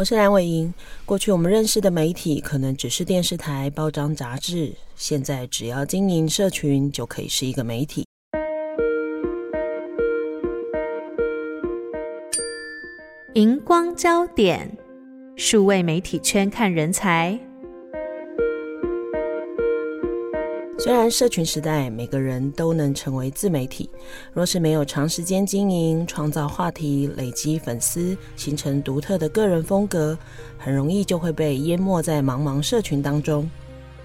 我是梁伟莹。过去我们认识的媒体可能只是电视台、包装、杂志，现在只要经营社群就可以是一个媒体。荧光焦点，数位媒体圈看人才。虽然社群时代每个人都能成为自媒体，若是没有长时间经营、创造话题、累积粉丝、形成独特的个人风格，很容易就会被淹没在茫茫社群当中。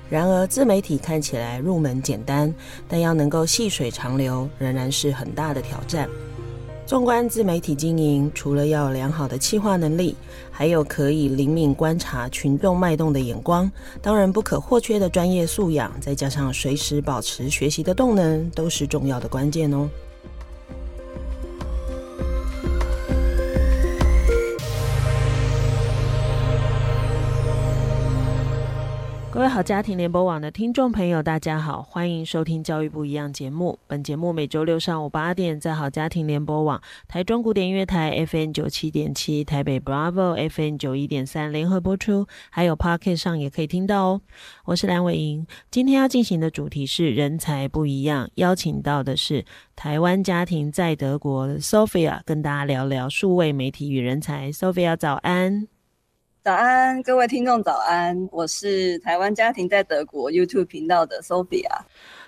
然而，自媒体看起来入门简单，但要能够细水长流，仍然是很大的挑战。纵观自媒体经营，除了要有良好的企划能力，还有可以灵敏观察群众脉动的眼光，当然不可或缺的专业素养，再加上随时保持学习的动能，都是重要的关键哦。各位好家庭联播网的听众朋友，大家好，欢迎收听《教育不一样》节目。本节目每周六上午八点在好家庭联播网、台中古典音乐台 FM 九七点七、台北 Bravo FM 九一点三联合播出，还有 Podcast 上也可以听到哦。我是蓝伟莹，今天要进行的主题是人才不一样，邀请到的是台湾家庭在德国的 Sophia，跟大家聊聊数位媒体与人才。Sophia 早安。早安，各位听众早安，我是台湾家庭在德国 YouTube 频道的 Sophia。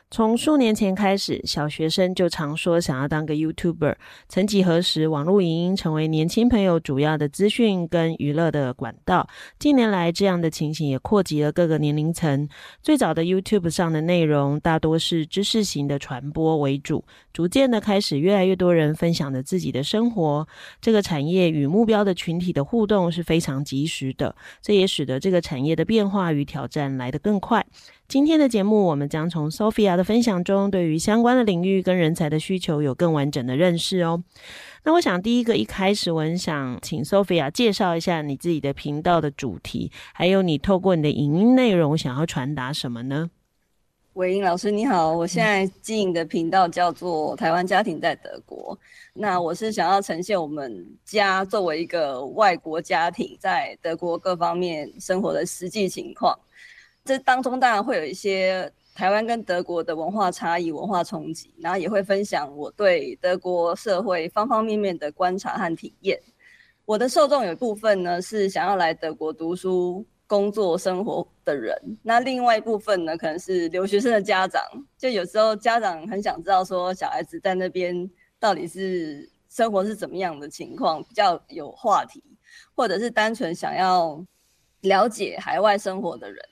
从数年前开始，小学生就常说想要当个 YouTuber。曾几何时，网络影音成为年轻朋友主要的资讯跟娱乐的管道。近年来，这样的情形也扩及了各个年龄层。最早的 YouTube 上的内容大多是知识型的传播为主，逐渐的开始越来越多人分享着自己的生活。这个产业与目标的群体的互动是非常及时的，这也使得这个产业的变化与挑战来得更快。今天的节目，我们将从 Sophia 的分享中，对于相关的领域跟人才的需求有更完整的认识哦。那我想，第一个一开始，我很想请 Sophia 介绍一下你自己的频道的主题，还有你透过你的影音内容想要传达什么呢？伟莹老师你好，我现在经营的频道叫做台湾家庭在德国。那我是想要呈现我们家作为一个外国家庭，在德国各方面生活的实际情况。这当中当然会有一些台湾跟德国的文化差异、文化冲击，然后也会分享我对德国社会方方面面的观察和体验。我的受众有一部分呢是想要来德国读书、工作、生活的人，那另外一部分呢可能是留学生的家长，就有时候家长很想知道说小孩子在那边到底是生活是怎么样的情况，比较有话题，或者是单纯想要了解海外生活的人。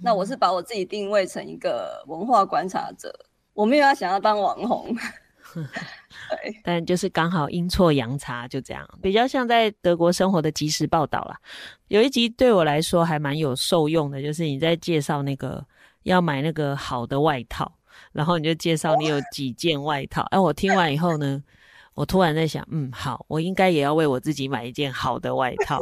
那我是把我自己定位成一个文化观察者，我没有要想要当网红，对，但就是刚好阴错阳差就这样，比较像在德国生活的即时报道啦。有一集对我来说还蛮有受用的，就是你在介绍那个要买那个好的外套，然后你就介绍你有几件外套，哎，我听完以后呢。我突然在想，嗯，好，我应该也要为我自己买一件好的外套，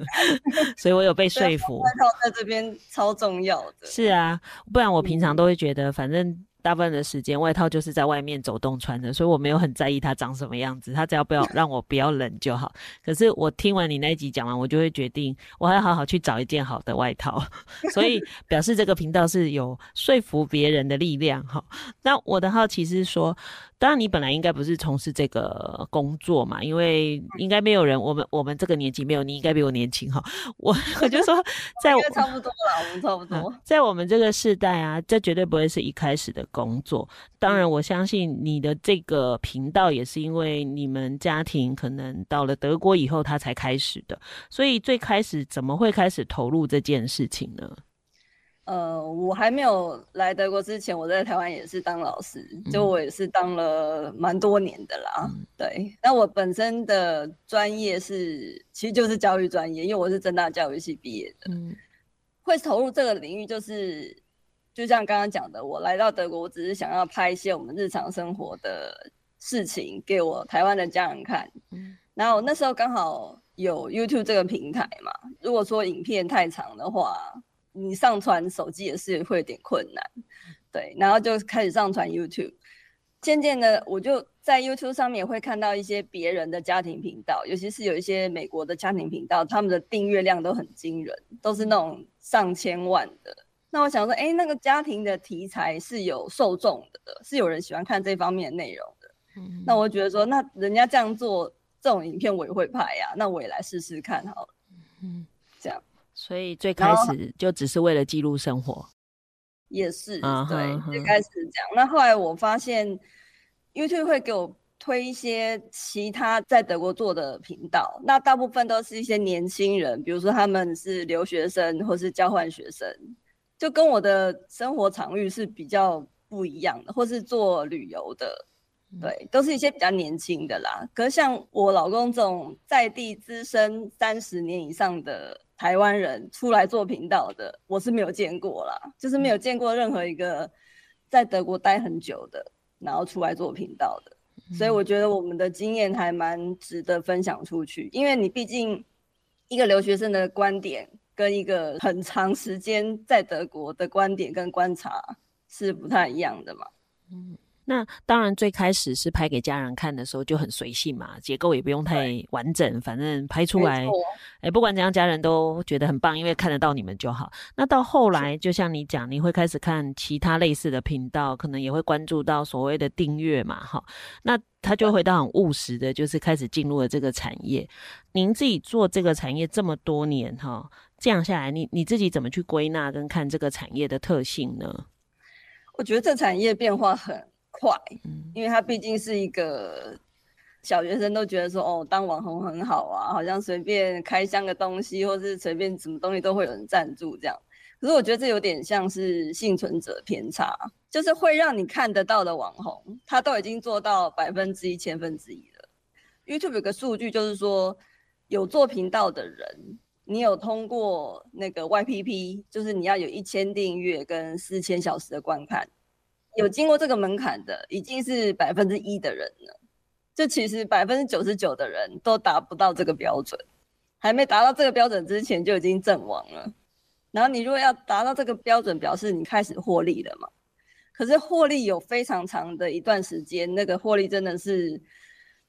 所以我有被说服。外套在这边超重要的。是啊，不然我平常都会觉得，反正。大部分的时间，外套就是在外面走动穿的，所以我没有很在意它长什么样子，它只要不要 让我不要冷就好。可是我听完你那一集讲完，我就会决定，我还要好好去找一件好的外套。所以 表示这个频道是有说服别人的力量哈。那我的好奇是说，当然你本来应该不是从事这个工作嘛，因为应该没有人，我们我们这个年纪没有你应该比我年轻哈。我我就说在，在差不多了，我们差不多，在我们这个世代啊，这绝对不会是一开始的。工作，当然我相信你的这个频道也是因为你们家庭可能到了德国以后，他才开始的。所以最开始怎么会开始投入这件事情呢？呃，我还没有来德国之前，我在台湾也是当老师，就我也是当了蛮多年的啦。嗯、对，那我本身的专业是，其实就是教育专业，因为我是正大教育系毕业的。嗯会投入这个领域，就是就像刚刚讲的，我来到德国，我只是想要拍一些我们日常生活的事情给我台湾的家人看。嗯，然后那时候刚好有 YouTube 这个平台嘛，如果说影片太长的话，你上传手机也是会有点困难。对，然后就开始上传 YouTube。渐渐的，我就在 YouTube 上面也会看到一些别人的家庭频道，尤其是有一些美国的家庭频道，他们的订阅量都很惊人，都是那种上千万的。那我想说，哎，那个家庭的题材是有受众的，是有人喜欢看这方面的内容的。嗯。那我觉得说，那人家这样做这种影片，我也会拍呀，那我也来试试看好了。嗯，这样。所以最开始就只是为了记录生活。也是，uh-huh, 对，最开始这样。那后来我发现，YouTube 会给我推一些其他在德国做的频道，那大部分都是一些年轻人，比如说他们是留学生或是交换学生，就跟我的生活场域是比较不一样的，或是做旅游的，对，都是一些比较年轻的啦。可是像我老公这种在地资深三十年以上的。台湾人出来做频道的，我是没有见过啦，就是没有见过任何一个在德国待很久的，然后出来做频道的，所以我觉得我们的经验还蛮值得分享出去，因为你毕竟一个留学生的观点跟一个很长时间在德国的观点跟观察是不太一样的嘛。嗯。那当然，最开始是拍给家人看的时候就很随性嘛，结构也不用太完整，反正拍出来，哎、欸，不管怎样，家人都觉得很棒，因为看得到你们就好。那到后来，就像你讲，你会开始看其他类似的频道，可能也会关注到所谓的订阅嘛，哈。那他就回到很务实的，就是开始进入了这个产业。您自己做这个产业这么多年，哈，这样下来，你你自己怎么去归纳跟看这个产业的特性呢？我觉得这产业变化很。快，因为它毕竟是一个小学生，都觉得说哦，当网红很好啊，好像随便开箱个东西，或是随便什么东西都会有人赞助这样。可是我觉得这有点像是幸存者偏差，就是会让你看得到的网红，他都已经做到百分之一、千分之一了。YouTube 有个数据就是说，有做频道的人，你有通过那个 YPP，就是你要有一千订阅跟四千小时的观看。有经过这个门槛的，已经是百分之一的人了。就其实百分之九十九的人都达不到这个标准，还没达到这个标准之前就已经阵亡了。然后你如果要达到这个标准，表示你开始获利了嘛？可是获利有非常长的一段时间，那个获利真的是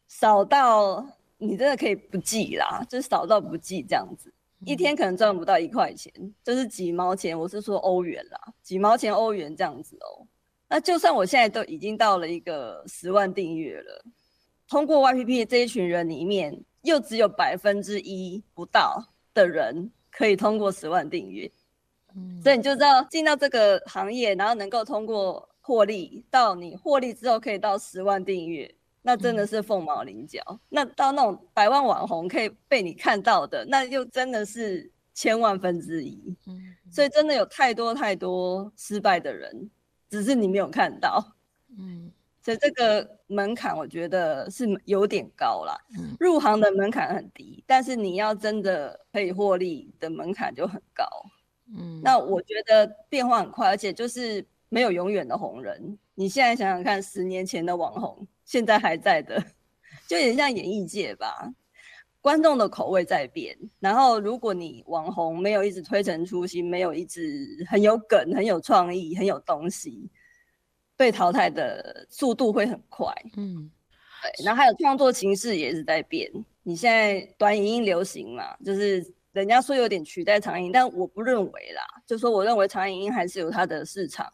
少到你真的可以不计啦，就是少到不计这样子，一天可能赚不到一块钱，就是几毛钱。我是说欧元啦，几毛钱欧元这样子哦。那就算我现在都已经到了一个十万订阅了，通过 YPP 的这一群人里面，又只有百分之一不到的人可以通过十万订阅，嗯，所以你就知道进到这个行业，然后能够通过获利，到你获利之后可以到十万订阅，那真的是凤毛麟角。嗯。那到那种百万网红可以被你看到的，那又真的是千万分之一。嗯，所以真的有太多太多失败的人。只是你没有看到，嗯，所以这个门槛我觉得是有点高啦。嗯，入行的门槛很低，但是你要真的可以获利的门槛就很高。嗯，那我觉得变化很快，而且就是没有永远的红人。你现在想想看，十年前的网红，现在还在的，就有点像演艺界吧。观众的口味在变，然后如果你网红没有一直推陈出新，没有一直很有梗、很有创意、很有东西，被淘汰的速度会很快。嗯，对。然后还有创作形式也是在变。你现在短影音流行嘛，就是人家说有点取代长影音，但我不认为啦。就说我认为长影音还是有它的市场。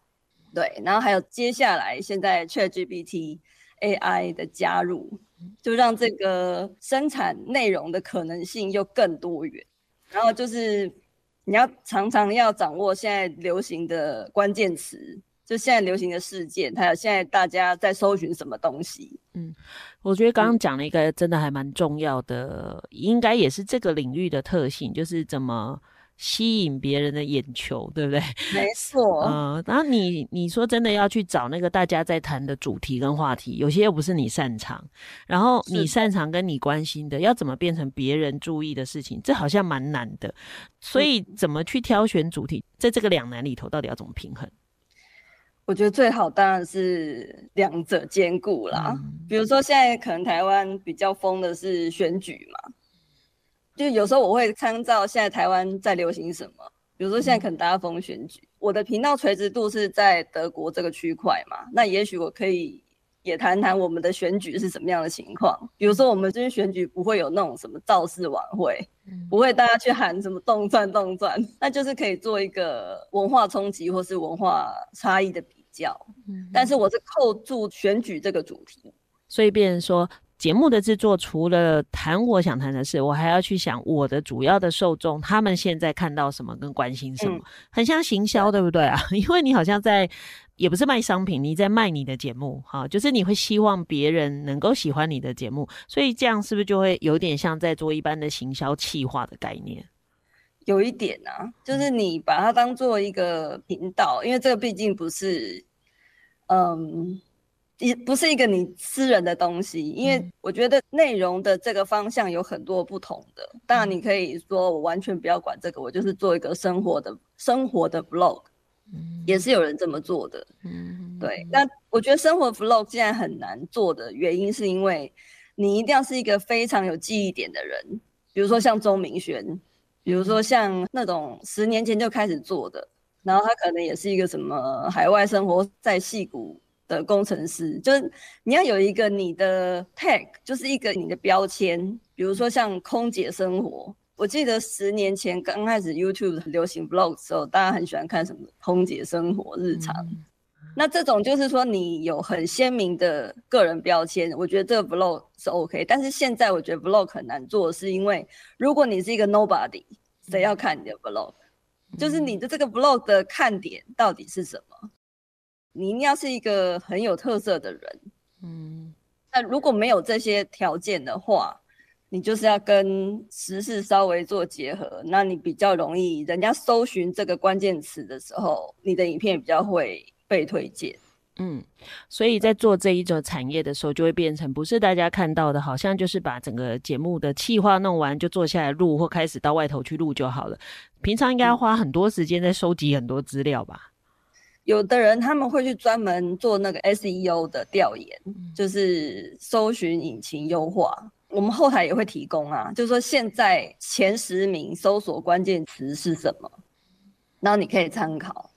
对，然后还有接下来现在 ChatGPT AI 的加入。就让这个生产内容的可能性又更多元，然后就是你要常常要掌握现在流行的关键词，就现在流行的事件，还有现在大家在搜寻什么东西。嗯，我觉得刚刚讲了一个真的还蛮重要的，应该也是这个领域的特性，就是怎么吸引别人的眼球，对不对？没错。嗯，然后你你说真的要去找那个大家在谈的主题跟话题，有些又不是你擅长，然后你擅长跟你关心的，要怎么变成别人注意的事情，这好像蛮难的。所以怎么去挑选主题，在这个两难里头，到底要怎么平衡？我觉得最好当然是两者兼顾啦。嗯、比如说现在可能台湾比较疯的是选举嘛。就有时候我会参照现在台湾在流行什么，比如说现在可能大家疯选举，嗯、我的频道垂直度是在德国这个区块嘛，那也许我可以也谈谈我们的选举是什么样的情况。比如说我们这边选举不会有那种什么造势晚会，嗯、不会大家去喊什么动转动转，那就是可以做一个文化冲击或是文化差异的比较。嗯、但是我是扣住选举这个主题，所以变成说。节目的制作除了谈我想谈的事，我还要去想我的主要的受众，他们现在看到什么跟关心什么，嗯、很像行销，对不对啊？因为你好像在，也不是卖商品，你在卖你的节目，哈，就是你会希望别人能够喜欢你的节目，所以这样是不是就会有点像在做一般的行销企划的概念？有一点啊，就是你把它当做一个频道，因为这个毕竟不是，嗯。也不是一个你私人的东西，因为我觉得内容的这个方向有很多不同的。当然，你可以说我完全不要管这个，我就是做一个生活的生活的 vlog，也是有人这么做的。嗯，对。那我觉得生活 vlog 现在很难做的原因，是因为你一定要是一个非常有记忆点的人，比如说像钟明轩，比如说像那种十年前就开始做的，然后他可能也是一个什么海外生活在戏谷的工程师，就是你要有一个你的 tag，就是一个你的标签。比如说像空姐生活，我记得十年前刚开始 YouTube 流行 vlog 的时候，大家很喜欢看什么空姐生活日常。嗯、那这种就是说你有很鲜明的个人标签，我觉得这个 vlog 是 OK。但是现在我觉得 vlog 很难做，是因为如果你是一个 nobody，谁要看你的 vlog？、嗯、就是你的这个 vlog 的看点到底是什么？你一定要是一个很有特色的人，嗯，那如果没有这些条件的话，你就是要跟时事稍微做结合，那你比较容易，人家搜寻这个关键词的时候，你的影片比较会被推荐。嗯，所以在做这一种产业的时候，就会变成不是大家看到的，好像就是把整个节目的企划弄完就坐下来录，或开始到外头去录就好了。平常应该要花很多时间在收集很多资料吧？有的人他们会去专门做那个 SEO 的调研，嗯、就是搜寻引擎优化。我们后台也会提供啊，就是说现在前十名搜索关键词是什么，然后你可以参考。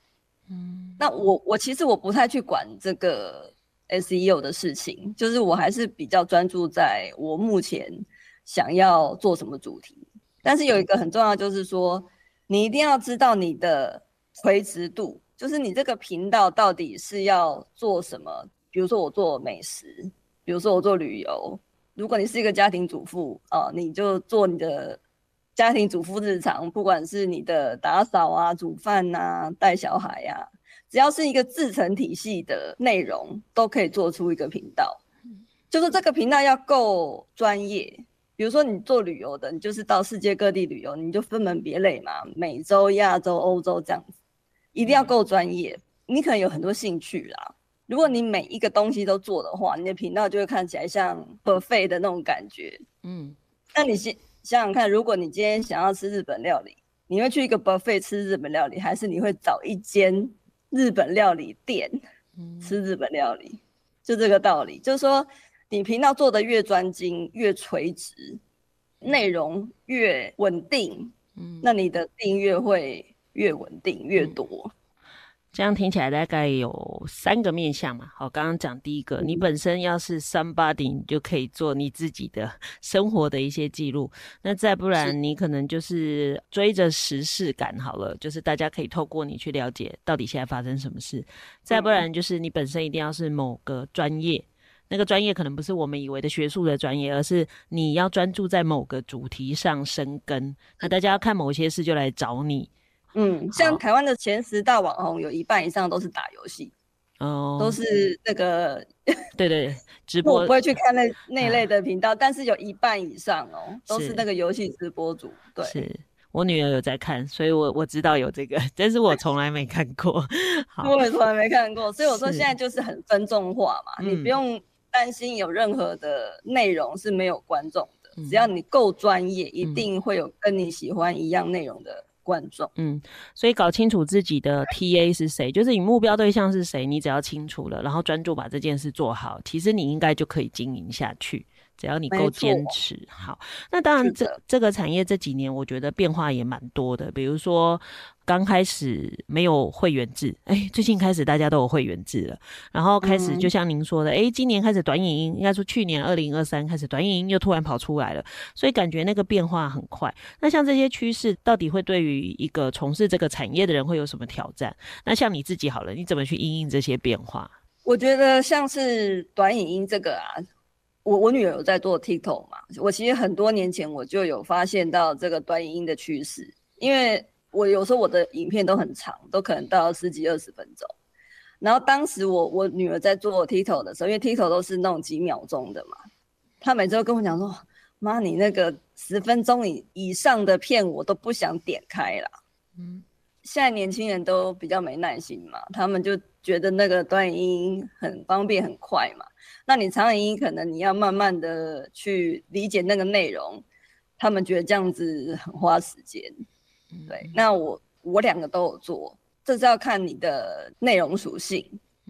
嗯，那我我其实我不太去管这个 SEO 的事情，就是我还是比较专注在我目前想要做什么主题。但是有一个很重要，就是说你一定要知道你的垂直度。就是你这个频道到底是要做什么？比如说我做美食，比如说我做旅游。如果你是一个家庭主妇啊，你就做你的家庭主妇日常，不管是你的打扫啊、煮饭啊、带小孩呀、啊，只要是一个自成体系的内容，都可以做出一个频道。就是这个频道要够专业。比如说你做旅游的，你就是到世界各地旅游，你就分门别类嘛，美洲、亚洲、欧洲这样子。一定要够专业，你可能有很多兴趣啦。如果你每一个东西都做的话，你的频道就会看起来像 buffet 的那种感觉。嗯，那你先想想看，如果你今天想要吃日本料理，你会去一个 buffet 吃日本料理，还是你会找一间日本料理店吃日本料理？就这个道理，就是说你频道做的越专精、越垂直，内容越稳定，嗯，那你的订阅会。越稳定越多。嗯，这样听起来大概有三个面向嘛。好，刚刚讲第一个，你本身要是 somebody，你就可以做你自己的 生活的一些记录。那再不然，你可能就是追着时事感好了，就是大家可以透过你去了解到底现在发生什么事。再不然，就是你本身一定要是某个专业，那个专业可能不是我们以为的学术的专业，而是你要专注在某个主题上生根。那大家要看某些事就来找你。嗯，像台湾的前十大网红，有一半以上都是打游戏，哦，都是那个，对对，直播。我不会去看那那类的频道，啊、但是有一半以上哦，都是那个游戏直播主。对，是。我女儿有在看，所以我我知道有这个，但是我从来没看过。好，我也从来没看过，所以我说现在就是很分众化嘛，你不用担心有任何的内容是没有观众的，嗯、只要你够专业，一定会有跟你喜欢一样内容的观众。嗯，所以搞清楚自己的 TA 是谁，就是你目标对象是谁，你只要清楚了，然后专注把这件事做好，其实你应该就可以经营下去。只要你够坚持，好，那当然这的这个产业这几年我觉得变化也蛮多的。比如说刚开始没有会员制，哎、欸，最近开始大家都有会员制了。然后开始就像您说的，哎、欸，今年开始短影音，应该说去年二零二三开始短影音又突然跑出来了，所以感觉那个变化很快。那像这些趋势到底会对于一个从事这个产业的人会有什么挑战？那像你自己好了，你怎么去应应这些变化？我觉得像是短影音这个啊。我我女儿有在做 TikTok 嘛，我其实很多年前我就有发现到这个短影音的趋势，因为我有时候我的影片都很长，都可能到十几二十分钟。然后当时我我女儿在做 TikTok 的时候，因为 TikTok 都是那种几秒钟的嘛，她每次都跟我讲说：“妈，你那个十分钟以以上的片我都不想点开啦。”嗯，现在年轻人都比较没耐心嘛，他们就觉得那个短语音很方便很快嘛。那你长语音可能你要慢慢的去理解那个内容，他们觉得这样子很花时间，对。那我我两个都有做，这是要看你的内容属性。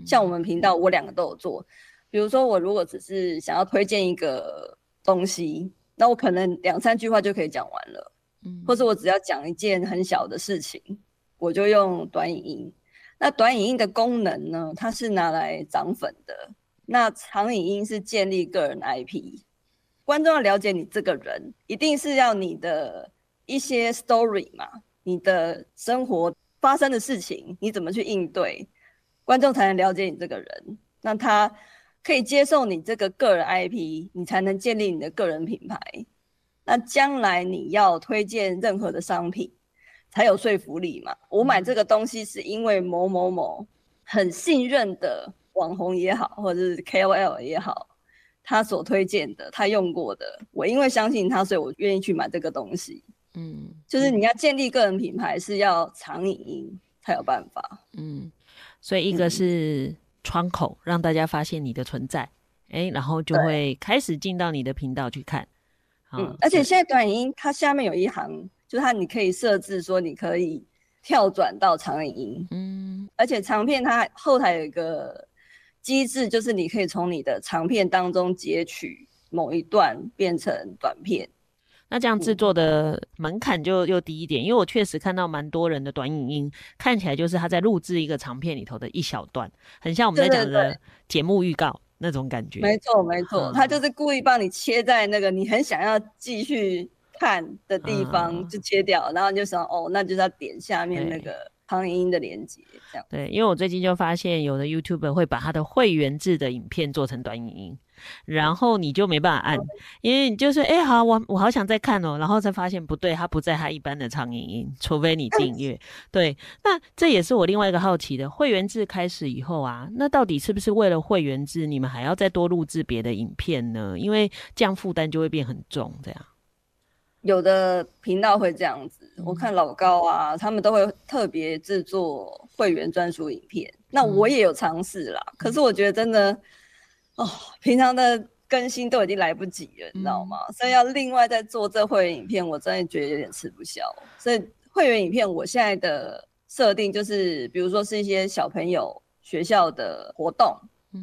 像我们频道，我两个都有做。比如说我如果只是想要推荐一个东西，那我可能两三句话就可以讲完了，或者我只要讲一件很小的事情，我就用短影音。那短影音的功能呢，它是拿来涨粉的。那长影音是建立个人 IP，观众要了解你这个人，一定是要你的一些 story 嘛，你的生活发生的事情，你怎么去应对，观众才能了解你这个人。那他可以接受你这个个人 IP，你才能建立你的个人品牌。那将来你要推荐任何的商品，才有说服力嘛。我买这个东西是因为某某某很信任的。网红也好，或者是 KOL 也好，他所推荐的，他用过的，我因为相信他，所以我愿意去买这个东西。嗯，就是你要建立个人品牌，是要长影音才有办法。嗯，所以一个是窗口，让大家发现你的存在，哎、欸，然后就会开始进到你的频道去看。嗯，而且现在短影音它下面有一行，就是它你可以设置说你可以跳转到长影音。嗯，而且长片它后台有一个。机制就是你可以从你的长片当中截取某一段变成短片，那这样制作的门槛就又低一点。因为我确实看到蛮多人的短影音，看起来就是他在录制一个长片里头的一小段，很像我们在讲的节目预告那种感觉。没错，没错，他就是故意帮你切在那个你很想要继续看的地方就切掉，然后你就想哦，那就是要点下面那个。长影音的连接，这样对，因为我最近就发现有的 YouTuber 会把他的会员制的影片做成短影音，然后你就没办法按，因为你就是哎、欸、好，我我好想再看哦，然后才发现不对，它不在它一般的长影音，除非你订阅。对，那这也是我另外一个好奇的，会员制开始以后啊，那到底是不是为了会员制，你们还要再多录制别的影片呢？因为这样负担就会变很重，这样。有的频道会这样子，我看老高啊，他们都会特别制作会员专属影片。那我也有尝试啦，可是我觉得真的，哦，平常的更新都已经来不及了，你知道吗？所以要另外再做这会员影片，我真的觉得有点吃不消。所以会员影片，我现在的设定就是，比如说是一些小朋友学校的活动，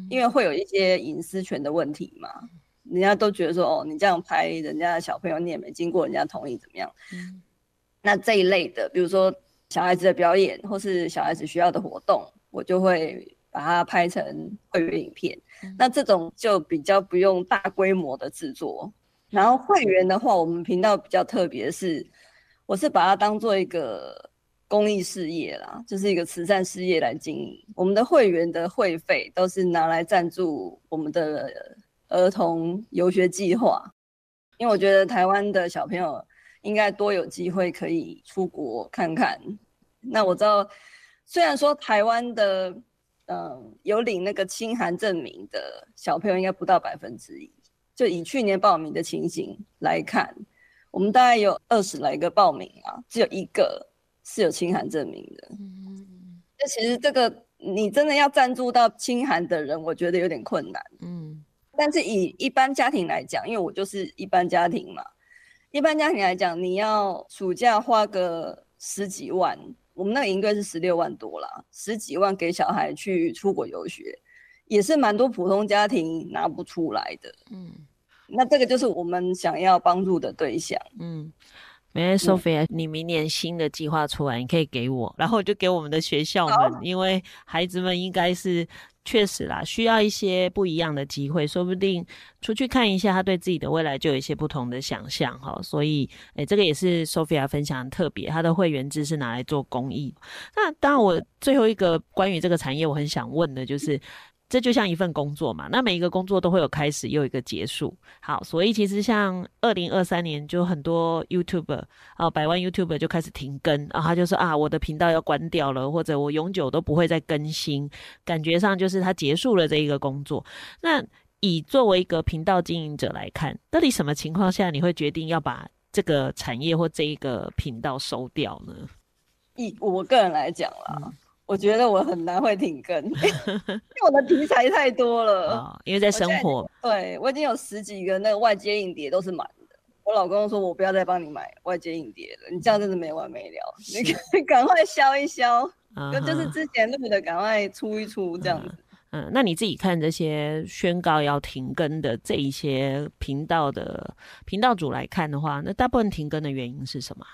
因为会有一些隐私权的问题嘛。人家都觉得说，哦，你这样拍人家的小朋友，你也没经过人家同意，怎么样？嗯、那这一类的，比如说小孩子的表演，或是小孩子需要的活动，我就会把它拍成会员影片。嗯、那这种就比较不用大规模的制作。然后会员的话，我们频道比较特别是，我是把它当做一个公益事业啦，就是一个慈善事业来经营。我们的会员的会费都是拿来赞助我们的。儿童游学计划，因为我觉得台湾的小朋友应该多有机会可以出国看看。那我知道，虽然说台湾的嗯有领那个清寒证明的小朋友应该不到百分之一，就以去年报名的情形来看，我们大概有二十来个报名啊，只有一个是有清寒证明的。嗯，那其实这个你真的要赞助到清寒的人，我觉得有点困难。嗯，但是以一般家庭来讲，因为我就是一般家庭嘛，一般家庭来讲，你要暑假花个十几万，我们那个营队是十六万多啦，十几万给小孩去出国游学，也是蛮多普通家庭拿不出来的。嗯。那这个就是我们想要帮助的对象。嗯，没事，Sophia，嗯，你明年新的计划出来，你可以给我，然后就给我们的学校们，因为孩子们应该是确实啦，需要一些不一样的机会，说不定出去看一下，他对自己的未来就有一些不同的想象哈。所以，哎，这个也是 Sophia 分享的特别，他的会员制是拿来做公益。那当然，我最后一个关于这个产业，我很想问的就是。这就像一份工作嘛，那每一个工作都会有开始又一个结束。好，所以其实像二零二三年，就很多 YouTuber 啊，百万 YouTuber 就开始停更，然后他就说啊，我的频道要关掉了，或者我永久都不会再更新，感觉上就是他结束了这一个工作。那以作为一个频道经营者来看，到底什么情况下你会决定要把这个产业或这一个频道收掉呢？以我个人来讲啦。嗯我觉得我很难会停更，因为 我的题材太多了。哦，因为在生活，我对我已经有十几个那个外接影碟都是满的。我老公说，我不要再帮你买外接影碟了，你这样真的没完没了。你 赶快消一消，嗯、就是之前录的赶快出一出这样子。嗯，嗯，那你自己看这些宣告要停更的这一些频道的频道主来看的话，那大部分停更的原因是什么？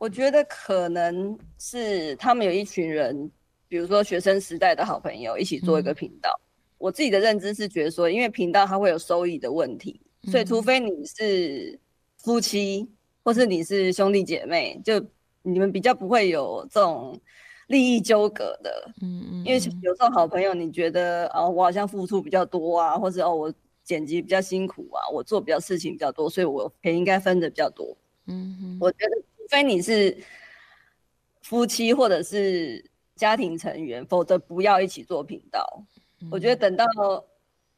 我觉得可能是他们有一群人，比如说学生时代的好朋友一起做一个频道。嗯、我自己的认知是觉得说，因为频道它会有收益的问题，嗯、所以除非你是夫妻，或是你是兄弟姐妹，就你们比较不会有这种利益纠葛的。嗯嗯。因为有时候好朋友，你觉得哦，我好像付出比较多啊，或者哦，我剪辑比较辛苦啊，我做比较事情比较多，所以我钱应该分的比较多。嗯哼我觉得。除非你是夫妻或者是家庭成员，否则不要一起做频道。嗯、我觉得等到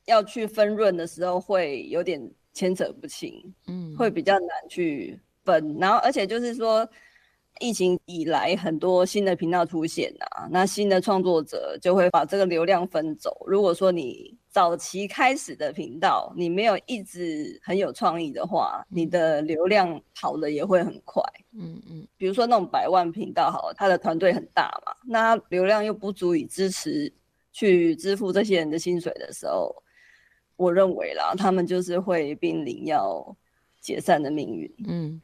要去分润的时候，会有点牵扯不清，嗯，会比较难去分。然后，而且就是说。疫情以来，很多新的频道出现啊，那新的创作者就会把这个流量分走。如果说你早期开始的频道，你没有一直很有创意的话，你的流量跑的也会很快。嗯嗯，比如说那种百万频道，好了，他的团队很大嘛，那流量又不足以支持去支付这些人的薪水的时候，我认为啦，他们就是会濒临要解散的命运。嗯。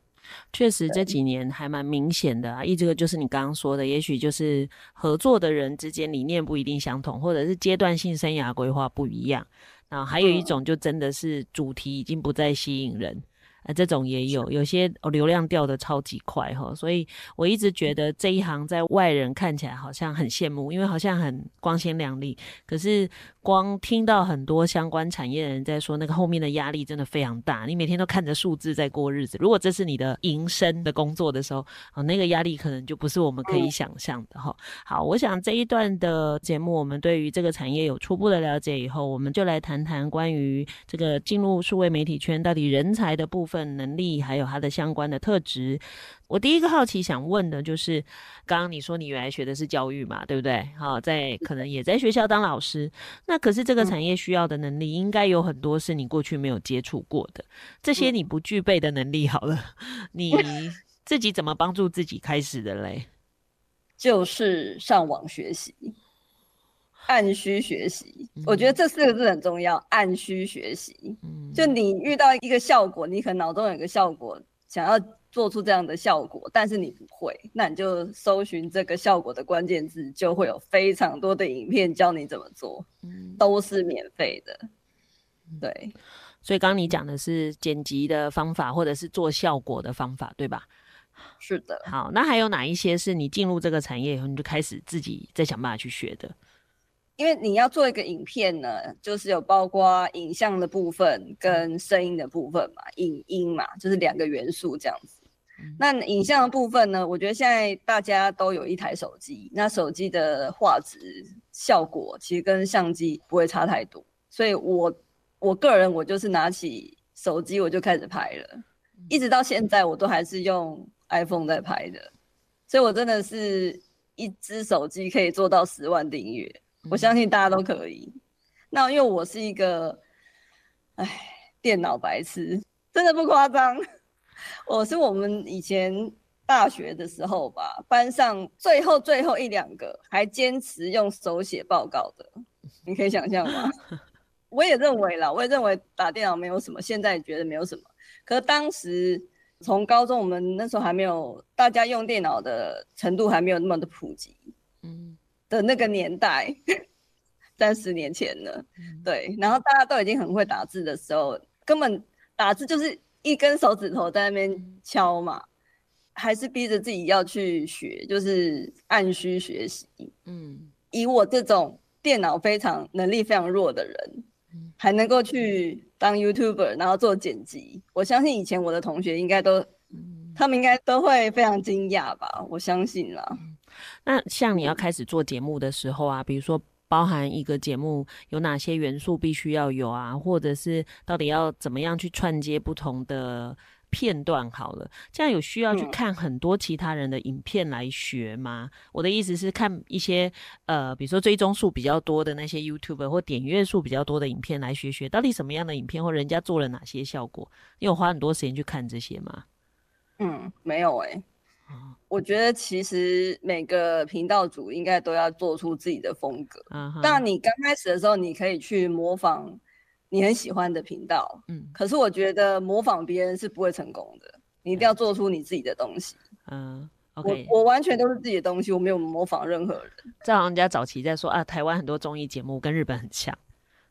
确实这几年还蛮明显的啊，一这个就是你刚刚说的，也许就是合作的人之间理念不一定相同，或者是阶段性生涯规划不一样，然后还有一种就真的是主题已经不再吸引人。啊，这种也有，有些哦流量掉的超级快哈，所以我一直觉得这一行在外人看起来好像很羡慕，因为好像很光鲜亮丽。可是光听到很多相关产业的人在说，那个后面的压力真的非常大。你每天都看着数字在过日子，如果这是你的营生的工作的时候，啊，那个压力可能就不是我们可以想象的哈。好，我想这一段的节目，我们对于这个产业有初步的了解以后，我们就来谈谈关于这个进入数位媒体圈到底人才的部分。份能力还有它的相关的特质，我第一个好奇想问的就是，刚刚你说你原来学的是教育嘛，对不对？好，在可能也在学校当老师，那可是这个产业需要的能力应该有很多是你过去没有接触过的，这些你不具备的能力，好了，你自己怎么帮助自己开始的嘞？就是上网学习。按需学习，我觉得这四个字很重要。嗯、按需学习，嗯、就你遇到一个效果，你可能脑中有一个效果，想要做出这样的效果，但是你不会，那你就搜寻这个效果的关键字，就会有非常多的影片教你怎么做，嗯、都是免费的。对，所以刚刚你讲的是剪辑的方法，或者是做效果的方法，对吧？是的。好，那还有哪一些是你进入这个产业以后，你就开始自己再想办法去学的？因为你要做一个影片呢，就是有包括影像的部分跟声音的部分嘛，影音嘛，就是两个元素这样子。嗯、那影像的部分呢，我觉得现在大家都有一台手机，那手机的画质效果其实跟相机不会差太多，所以我我个人我就是拿起手机我就开始拍了。一直到现在我都还是用 iPhone 在拍的，所以我真的是一只手机可以做到十万订阅，我相信大家都可以。那因为我是一个，哎，电脑白痴，真的不夸张。我是我们以前大学的时候吧，班上最后最后一两个还坚持用手写报告的，你可以想象吗？我也认为啦，我也认为打电脑没有什么，现在觉得没有什么。可是当时从高中，我们那时候还没有，大家用电脑的程度还没有那么的普及，嗯，的那个年代。三十年前了，对，然后大家都已经很会打字的时候，根本打字就是一根手指头在那边敲嘛，还是逼着自己要去学，就是按需学习。嗯，以我这种电脑非常能力非常弱的人，还能够去当 YouTuber，然后做剪辑，我相信以前我的同学应该都，他们应该都会非常惊讶吧，我相信啦。那像你要开始做节目的时候啊，比如说。包含一个节目有哪些元素必须要有啊，或者是到底要怎么样去串接不同的片段？好了，这样有需要去看很多其他人的影片来学吗？嗯、我的意思是看一些呃，比如说追踪数比较多的那些 YouTuber 或点阅数比较多的影片来学学，到底什么样的影片或人家做了哪些效果？你有花很多时间去看这些吗？嗯，没有哎、欸。我觉得其实每个频道主应该都要做出自己的风格。嗯，但你刚开始的时候，你可以去模仿你很喜欢的频道。嗯，可是我觉得模仿别人是不会成功的，你一定要做出你自己的东西。嗯我我完全都是自己的东西，我没有模仿任何人。这好像人家早期在说啊，台湾很多综艺节目跟日本很像。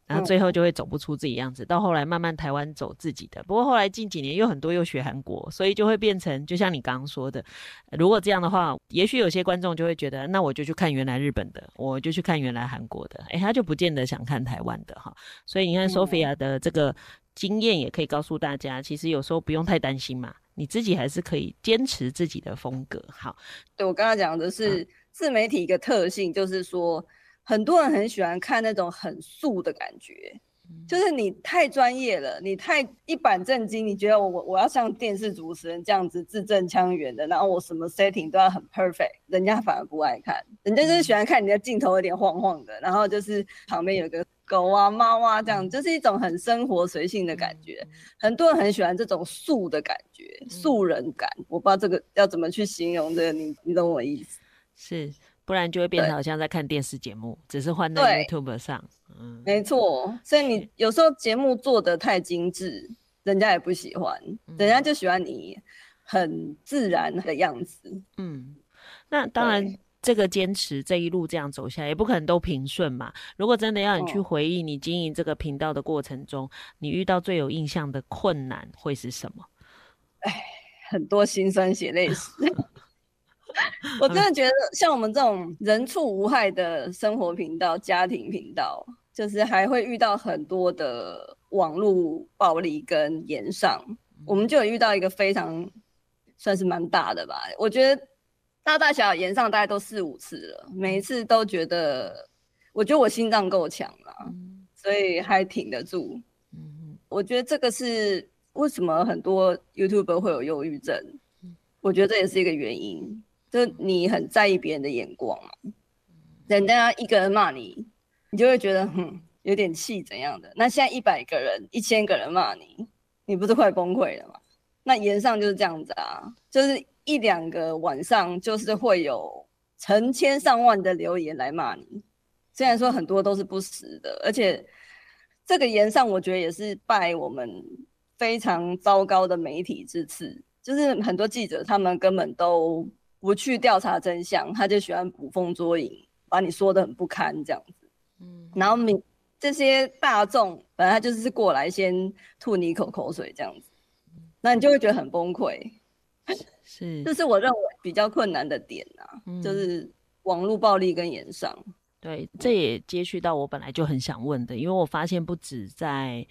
然后最后就会走不出自己样子，到后来慢慢台湾走自己的。不过后来近几年又很多又学韩国，所以就会变成就像你刚刚说的，如果这样的话，也许有些观众就会觉得，那我就去看原来日本的，我就去看原来韩国的，诶，他就不见得想看台湾的哈。所以你看 Sophia 的这个经验也可以告诉大家，其实有时候不用太担心嘛，你自己还是可以坚持自己的风格。好，对，我刚刚讲的是自媒体一个特性，就是说。很多人很喜欢看那种很素的感觉，就是你太专业了，你太一板正经，你觉得我我我要像电视主持人这样子字正腔圆的，然后我什么 setting 都要很 perfect，人家反而不爱看，人家就是喜欢看你的镜头有点晃晃的，然后就是旁边有个狗啊猫啊这样，就是一种很生活随性的感觉。很多人很喜欢这种素的感觉，素人感，我不知道这个要怎么去形容这个，你你懂我意思？是。不然就会变成好像在看电视节目，只是换在 YouTube 上。嗯，没错。所以你有时候节目做的太精致，人家也不喜欢，人家就喜欢你很自然的样子。嗯，那当然，这个坚持这一路这样走下来，也不可能都平顺嘛。如果真的要你去回忆你经营这个频道的过程中，哦，你遇到最有印象的困难会是什么？哎，很多辛酸血泪史。我真的觉得，像我们这种人畜无害的生活频道、家庭频道，就是还会遇到很多的网络暴力跟言上。我们就有遇到一个非常算是蛮大的吧，我觉得大大小小炎上大概都四五次了，每一次都觉得，我觉得我心脏够强了，所以还挺得住。我觉得这个是为什么很多 YouTuber 会有忧郁症，我觉得这也是一个原因。就你很在意别人的眼光嘛，人家一个人骂你，你就会觉得哼有点气怎样的。那现在一百个人、一千个人骂你，你不是快崩溃了吗？那言上就是这样子啊，就是一两个晚上，就是会有成千上万的留言来骂你。虽然说很多都是不实的，而且这个言上，我觉得也是拜我们非常糟糕的媒体之赐，就是很多记者他们根本都。不去调查真相，他就喜欢捕风捉影，把你说的很不堪这样子。嗯，然后你这些大众本来就是过来先吐你一口口水这样子，那你就会觉得很崩溃。是，这是我认为比较困难的点啊，嗯、就是网络暴力跟炎上。对，这也接续到我本来就很想问的，因为我发现不止在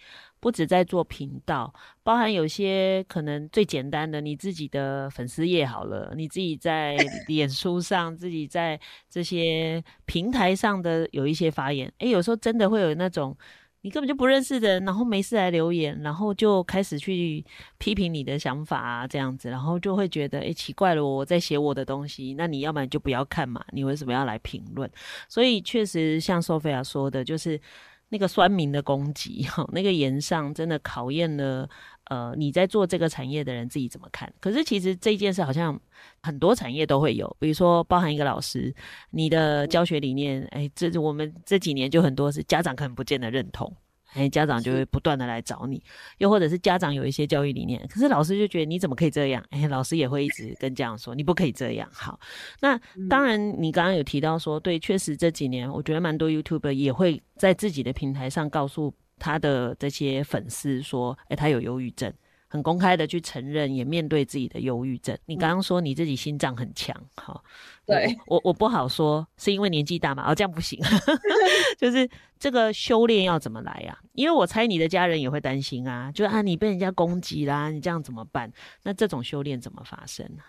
不止在做频道，包含有些可能最简单的你自己的粉丝页好了，你自己在 脸书上，自己在这些平台上的有一些发言，诶，有时候真的会有那种你根本就不认识的人，然后没事来留言，然后就开始去批评你的想法啊，这样子，然后就会觉得，诶，奇怪了，我在写我的东西，那你要不然就不要看嘛，你为什么要来评论？所以确实像 Sophia 说的，就是那个酸民的攻击，哈，那个言上真的考验了。呃，你在做这个产业的人自己怎么看？可是其实这件事好像很多产业都会有，比如说包含一个老师，你的教学理念，哎，这我们这几年就很多是家长可能不见得认同，哎，家长就会不断的来找你，又或者是家长有一些教育理念，可是老师就觉得你怎么可以这样？哎，老师也会一直跟家长说你不可以这样。好，那当然你刚刚有提到说，对，确实这几年我觉得蛮多 YouTuber 也会在自己的平台上告诉。他的这些粉丝说：“哎、欸，他有忧郁症，很公开的去承认，也面对自己的忧郁症。你刚刚说你自己心脏很强，好，对我我不好说，是因为年纪大嘛？哦，这样不行，就是这个修炼要怎么来呀、啊？因为我猜你的家人也会担心啊，就啊，你被人家攻击啦，你这样怎么办？那这种修炼怎么发生呢？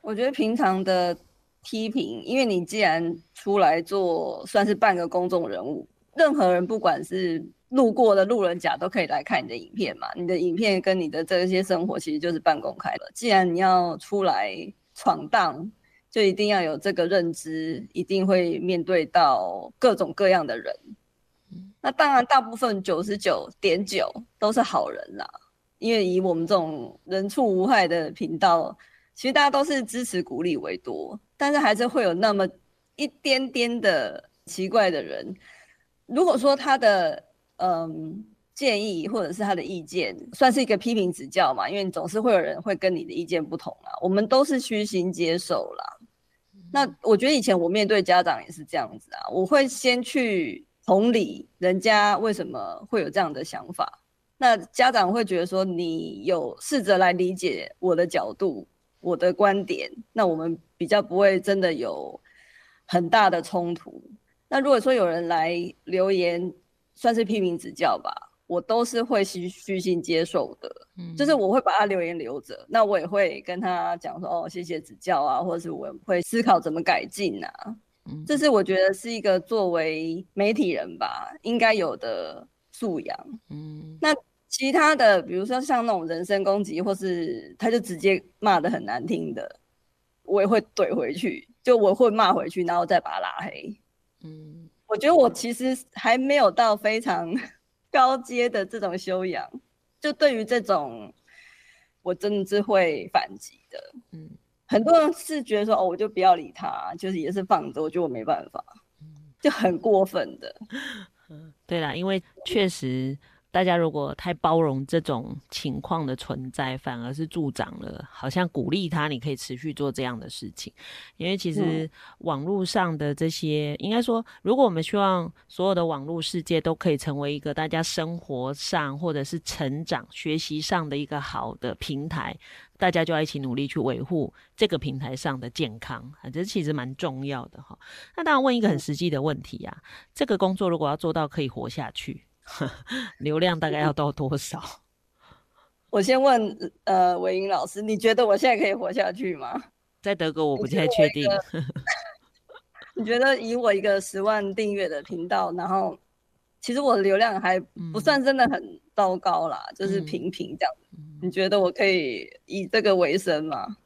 我觉得平常的批评，因为你既然出来做，算是半个公众人物。”任何人，不管是路过的路人甲，都可以来看你的影片嘛。你的影片跟你的这些生活，其实就是半公开的。既然你要出来闯荡，就一定要有这个认知，一定会面对到各种各样的人。那当然，大部分九十九点九都是好人啦。因为以我们这种人畜无害的频道，其实大家都是支持鼓励为多，但是还是会有那么一点点的奇怪的人。如果说他的嗯建议或者是他的意见算是一个批评指教嘛，因为总是会有人会跟你的意见不同啊，我们都是虚心接受啦。那我觉得以前我面对家长也是这样子啊，我会先去同理人家为什么会有这样的想法，那家长会觉得说你有试着来理解我的角度、我的观点，那我们比较不会真的有很大的冲突。那如果说有人来留言，算是批评指教吧，我都是会虚虚心接受的。嗯，就是我会把他留言留着，那我也会跟他讲说，哦，谢谢指教啊，或者是我会思考怎么改进啊。嗯，这是我觉得是一个作为媒体人吧应该有的素养。嗯，那其他的，比如说像那种人身攻击，或是他就直接骂的很难听的，我也会怼回去，就我会骂回去，然后再把他拉黑。嗯，我觉得我其实还没有到非常 高阶的这种修养，就对于这种，我真的是会反击的。嗯，很多人是觉得说，哦，我就不要理他，就是也是放着，我觉得我没办法，就很过分的。嗯，对啦，因为确实。大家如果太包容这种情况的存在，反而是助长了，好像鼓励他，你可以持续做这样的事情。因为其实网络上的这些，应该说，如果我们希望所有的网络世界都可以成为一个大家生活上或者是成长、学习上的一个好的平台，大家就要一起努力去维护这个平台上的健康啊，这其实蛮重要的哈。那当然，问一个很实际的问题啊，这个工作如果要做到可以活下去。流量大概要到多少？我先问，呃，维英老师，你觉得我现在可以活下去吗？在德国我不太确定。你觉得以我一个十万订阅的频道，然后其实我的流量还不算真的很糟糕啦，嗯、就是平平这样。嗯、你觉得我可以以这个为生吗？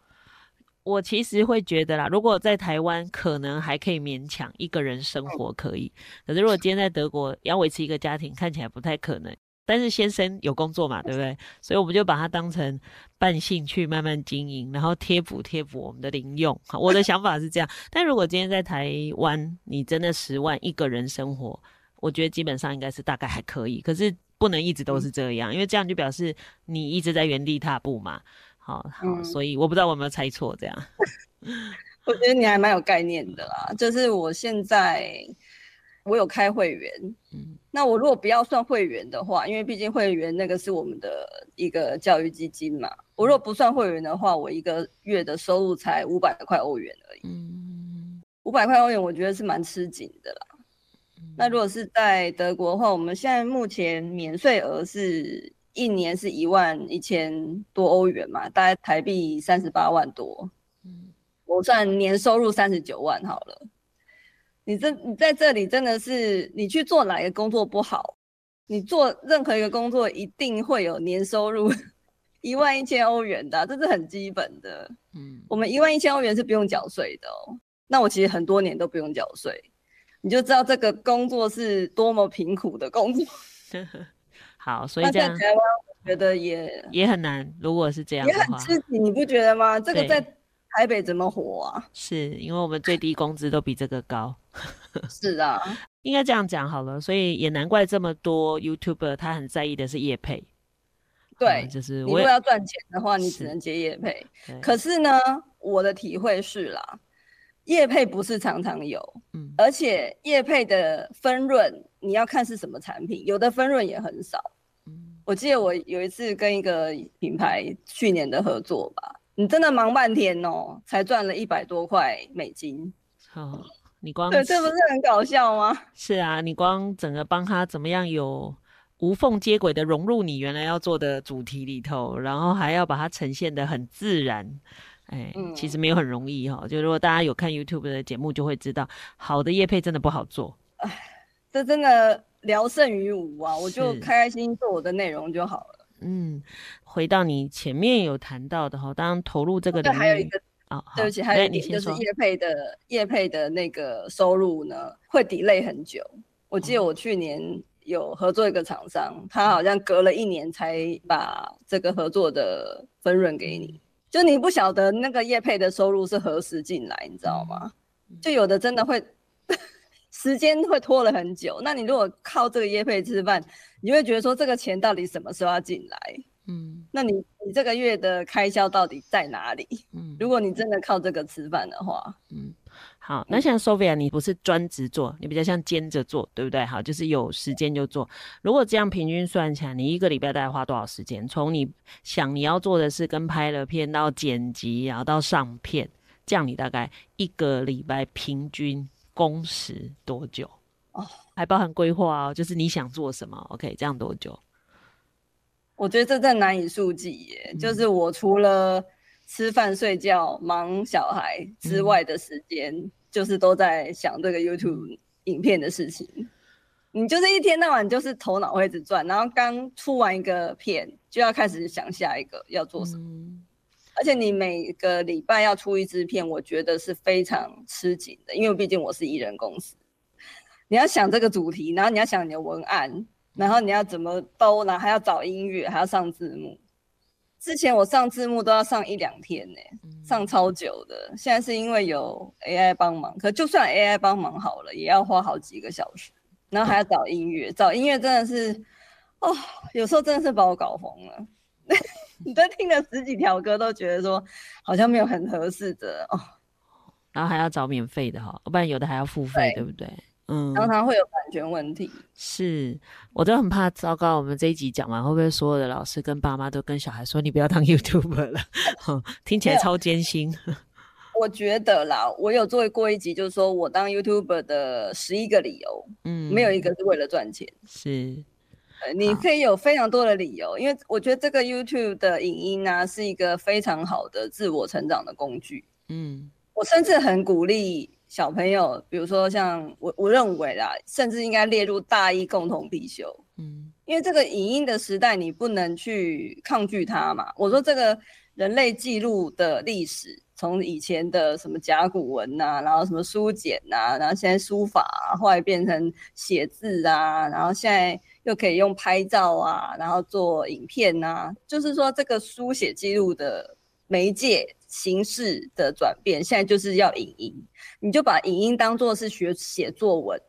我其实会觉得啦，如果在台湾可能还可以勉强一个人生活可以，可是如果今天在德国要维持一个家庭，看起来不太可能。但是先生有工作嘛，对不对？所以我们就把它当成半兴趣慢慢经营，然后贴补贴补我们的零用。我的想法是这样。但如果今天在台湾，你真的十万一个人生活，我觉得基本上应该是大概还可以。可是不能一直都是这样，因为这样就表示你一直在原地踏步嘛。好好，嗯、所以我不知道我有没有猜错，这样。我觉得你还蛮有概念的啦，就是我现在我有开会员，嗯，那我如果不要算会员的话，因为毕竟会员那个是我们的一个教育基金嘛，我如果不算会员的话，我一个月的收入才五百块欧元而已，嗯，五百块欧元我觉得是蛮吃紧的啦。嗯、那如果是在德国的话，我们现在目前免税额是。一年是一万一千多欧元嘛，大概台币三十八万多。嗯，我算年收入三十九万好了。你这你在这里真的是，你去做哪个工作不好，你做任何一个工作，一定会有年收入一万一千欧元的，这是很基本的。嗯，我们一万一千欧元是不用缴税的哦。那我其实很多年都不用缴税，你就知道这个工作是多么贫苦的工作。好，所以这样在台湾我觉得也也很难。如果是这样的话，也很吃紧，你不觉得吗？这个在台北怎么活啊？是因为我们最低工资都比这个高。是啊，应该这样讲好了。所以也难怪这么多 YouTuber 他很在意的是业配。对，嗯、就是如果要赚钱的话，你只能接业配。可是呢，我的体会是啦。业配不是常常有，嗯，而且业配的分润你要看是什么产品，有的分润也很少。嗯，我记得我有一次跟一个品牌去年的合作吧，你真的忙半天哦，才赚了一百多块美金。哦，你光对，这不是很搞笑吗？是啊，你光整个帮他怎么样有无缝接轨的融入你原来要做的主题里头，然后还要把它呈现的很自然。哎，其实没有很容易哈、哦。就如果大家有看 YouTube 的节目，就会知道，好的业配真的不好做。哎，这真的聊胜于无啊！我就开开心心做我的内容就好了。嗯，回到你前面有谈到的哈，当投入这个领域，还有一个啊、哦，对不起，还有一点就是业配的业配的那个收入呢，会 delay 很久。我记得我去年有合作一个厂商，嗯、他好像隔了一年才把这个合作的分润给你。就你不晓得那个业配的收入是何时进来，你知道吗？就有的真的会时间会拖了很久。那你如果靠这个业配吃饭，你会觉得说这个钱到底什么时候要进来？嗯，那你你这个月的开销到底在哪里？嗯，如果你真的靠这个吃饭的话，嗯。好，那像 Sophia，你不是专职做，你比较像兼着做，对不对？好，就是有时间就做。如果这样平均算起来，你一个礼拜大概花多少时间？从你想你要做的是跟拍了片到剪辑，然后到上片，这样你大概一个礼拜平均工时多久？哦，还包含规划哦，就是你想做什么？OK，这样多久？我觉得这真难以数计耶，嗯，就是我除了。吃饭、睡觉、忙小孩之外的时间，嗯，就是都在想这个 YouTube 影片的事情。你就是一天到晚就是头脑会一直转，然后刚出完一个片，就要开始想下一个要做什么。嗯，而且你每个礼拜要出一支片，我觉得是非常吃紧的，因为毕竟我是艺人公司。你要想这个主题，然后你要想你的文案，然后你要怎么兜，然后还要找音乐，还要上字幕。之前我上字幕都要上一两天呢、欸，上超久的。现在是因为有 AI 帮忙，可就算 AI 帮忙好了，也要花好几个小时，然后还要找音乐，找音乐真的是，哦，有时候真的是把我搞疯了。你都听了十几条歌，都觉得说好像没有很合适的哦，然后还要找免费的哈，不然有的还要付费，对不对？嗯，常常会有版权问题。是，我都很怕糟糕。我们这一集讲完，会不会所有的老师跟爸妈都跟小孩说：“你不要当 YouTuber 了？”听起来超艰辛。我觉得啦，我有做过一集，就是说我当 YouTuber 的十一个理由。嗯，没有一个是为了赚钱。是，呃，你可以有非常多的理由，因为我觉得这个 YouTube 的影音呢，是一个非常好的自我成长的工具。嗯，我甚至很鼓励。小朋友，比如说像我，我认为啦，甚至应该列入大一共同必修。嗯，因为这个影音的时代，你不能去抗拒它嘛。我说这个人类记录的历史，从以前的什么甲骨文呐、啊，然后什么书简呐、啊，然后现在书法、啊，后来变成写字啊，然后现在又可以用拍照啊，然后做影片呐、啊，就是说这个书写记录的媒介。形式的转变，现在就是要影音，你就把影音当做是学写作文。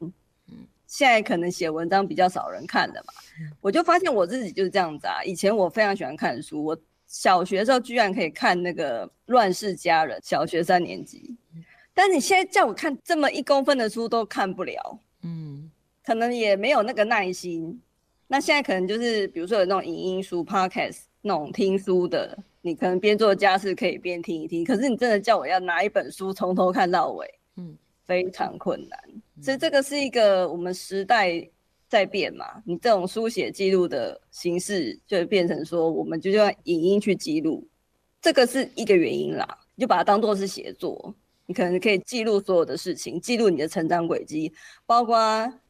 嗯，现在可能写文章比较少人看了嘛，我就发现我自己就是这样子啊。以前我非常喜欢看书，我小学的时候居然可以看那个《乱世佳人》，小学三年级。但你现在叫我看这么一公分的书都看不了，嗯，可能也没有那个耐心。那现在可能就是比如说有那种影音书、Podcast 那种听书的。你可能边做家事可以边听一听，可是你真的叫我要拿一本书从头看到尾，嗯，非常困难。所以这个是一个我们时代在变嘛，你这种书写记录的形式就变成说，我们就用影音去记录，这个是一个原因啦，你就把它当做是写作。你可能可以记录所有的事情，记录你的成长轨迹，包括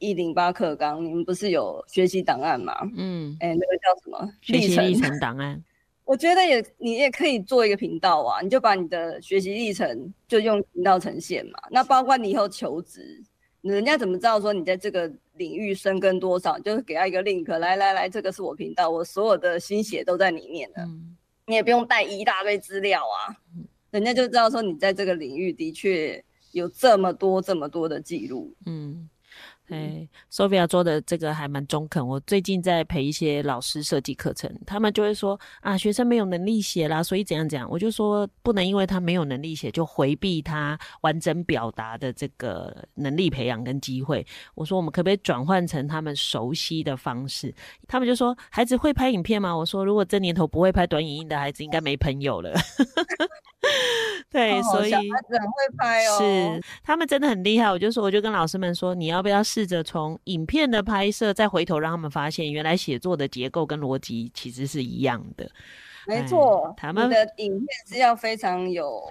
一零八课纲，你们不是有学习档案吗？嗯，哎、欸，那个叫什么？学习历程档案。我觉得也，你也可以做一个频道啊，你就把你的学习历程就用频道呈现嘛。那包括你以后求职，人家怎么知道说你在这个领域深耕多少？就是给他一个 link，来来来，这个是我频道，我所有的心血都在里面的。嗯、你也不用带一大堆资料啊，人家就知道说你在这个领域的确有这么多这么多的记录。嗯。哎，Sophia 做的这个还蛮中肯。我最近在陪一些老师设计课程，他们就会说啊，学生没有能力写啦，所以怎样怎样。我就说不能因为他没有能力写，就回避他完整表达的这个能力培养跟机会。我说我们可不可以转换成他们熟悉的方式？他们就说孩子会拍影片吗？我说如果这年头不会拍短影音的孩子，应该没朋友了。对，所以孩子很会拍哦，是他们真的很厉害。我就说，我就跟老师们说，你要不要试着从影片的拍摄，再回头让他们发现，原来写作的结构跟逻辑其实是一样的。没错，他们的影片是要非常有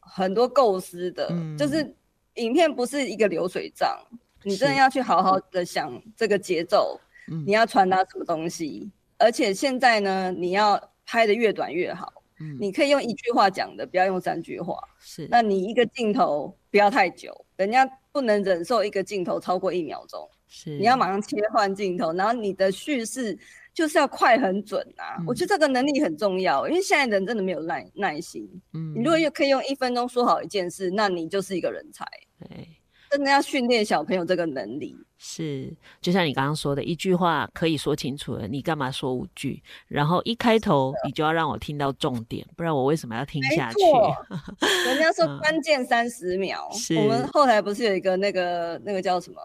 很多构思的，嗯，就是影片不是一个流水账，你真的要去好好的想这个节奏，你要传达什么东西，而且现在呢，你要拍的越短越好。嗯，你可以用一句话讲的，不要用三句话。是，那你一个镜头不要太久，人家不能忍受一个镜头超过一秒钟。是，你要马上切换镜头，然后你的叙事就是要快很准啊。嗯，我觉得这个能力很重要，因为现在人真的没有耐耐心。嗯，你如果又可以用一分钟说好一件事，那你就是一个人才。对。真的要训练小朋友这个能力，是就像你刚刚说的，一句话可以说清楚了，你干嘛说五句？然后一开头你就要让我听到重点，不然我为什么要听下去？人家说关键三十秒，嗯，我们后台不是有一个那个那个叫什么？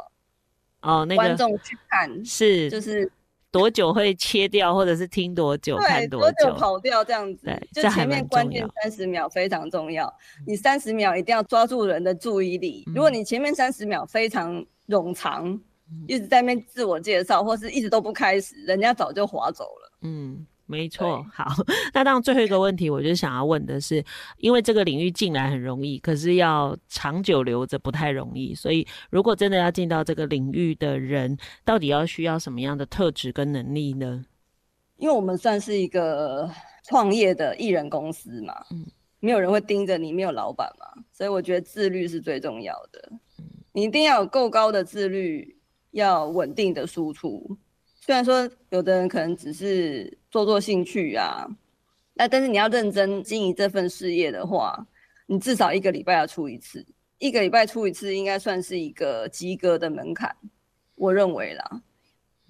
哦，那个观众去看是就是。多久会切掉，或者是听多久看多久，多久跑掉这样子？对，就前面关键三十秒非常重要。你三十秒一定要抓住人的注意力。嗯、如果你前面三十秒非常冗长，嗯、一直在那边自我介绍，或是一直都不开始，人家早就划走了。嗯。没错，好，那当然最后一个问题，我就想要问的是，因为这个领域进来很容易，可是要长久留着不太容易，所以如果真的要进到这个领域的人，到底要需要什么样的特质跟能力呢？因为我们算是一个创业的艺人公司嘛，嗯，没有人会盯着你，没有老板嘛，所以我觉得自律是最重要的，嗯，你一定要有够高的自律，要稳定的输出。虽然说有的人可能只是做做兴趣啊，那但是你要认真经营这份事业的话，你至少一个礼拜要出一次，一个礼拜出一次应该算是一个及格的门槛，我认为啦。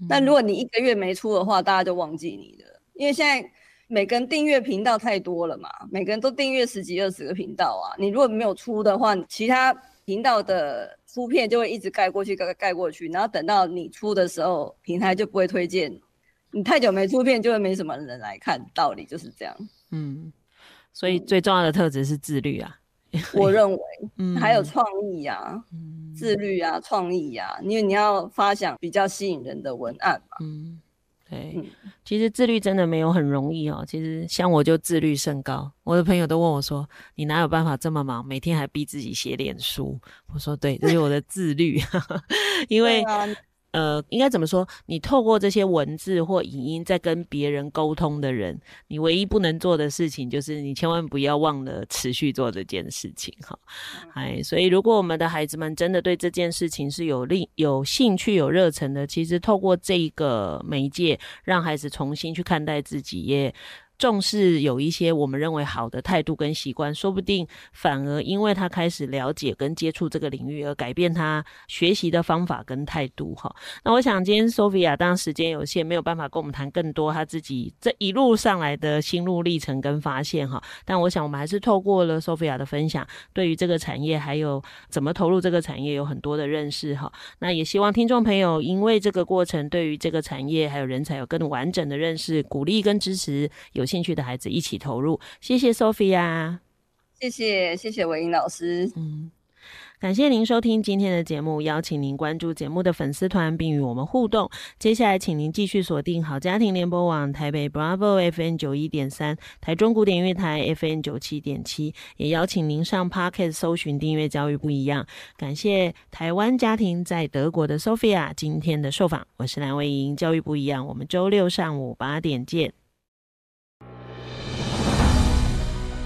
那如果你一个月没出的话，大家就忘记你了，因为现在每个人订阅频道太多了嘛，每个人都订阅十几二十个频道啊，你如果没有出的话，其他频道的。出片就会一直盖过去，盖盖过去，然后等到你出的时候，平台就不会推荐。你太久没出片，就会没什么人来看，道理就是这样。嗯，所以最重要的特质是自律啊，我认为，嗯，还有创意啊，嗯，自律啊，创意啊，因为你要发想比较吸引人的文案嘛。嗯。对，其实自律真的没有很容易哦。其实像我就自律甚高，我的朋友都问我说：“你哪有办法这么忙，每天还逼自己写脸书？”我说：“对，这是我的自律，因为。”呃，应该怎么说？你透过这些文字或影音在跟别人沟通的人，你唯一不能做的事情就是你千万不要忘了持续做这件事情，哈。哎，所以如果我们的孩子们真的对这件事情是有力、有兴趣、有热忱的，其实透过这个媒介，让孩子重新去看待自己，也。重视有一些我们认为好的态度跟习惯，说不定反而因为他开始了解跟接触这个领域而改变他学习的方法跟态度哈。那我想今天 Sophia 当时间有限，没有办法跟我们谈更多他自己这一路上来的心路历程跟发现哈。但我想我们还是透过了 Sophia 的分享，对于这个产业还有怎么投入这个产业有很多的认识哈。那也希望听众朋友因为这个过程对于这个产业还有人才有更完整的认识，鼓励跟支持有兴趣的孩子一起投入，谢谢 Sophia，谢谢谢谢韦英老师，嗯。感谢您收听今天的节目，邀请您关注节目的粉丝团，并与我们互动。接下来，请您继续锁定好家庭联播网台北 Bravo FM 九一点三、台中古典乐台 FM 九七点七，也邀请您上 Pocket 搜寻订阅教育不一样。感谢台湾家庭在德国的 Sophia 今天的受访，我是蓝维莹，教育不一样，我们周六上午八点见。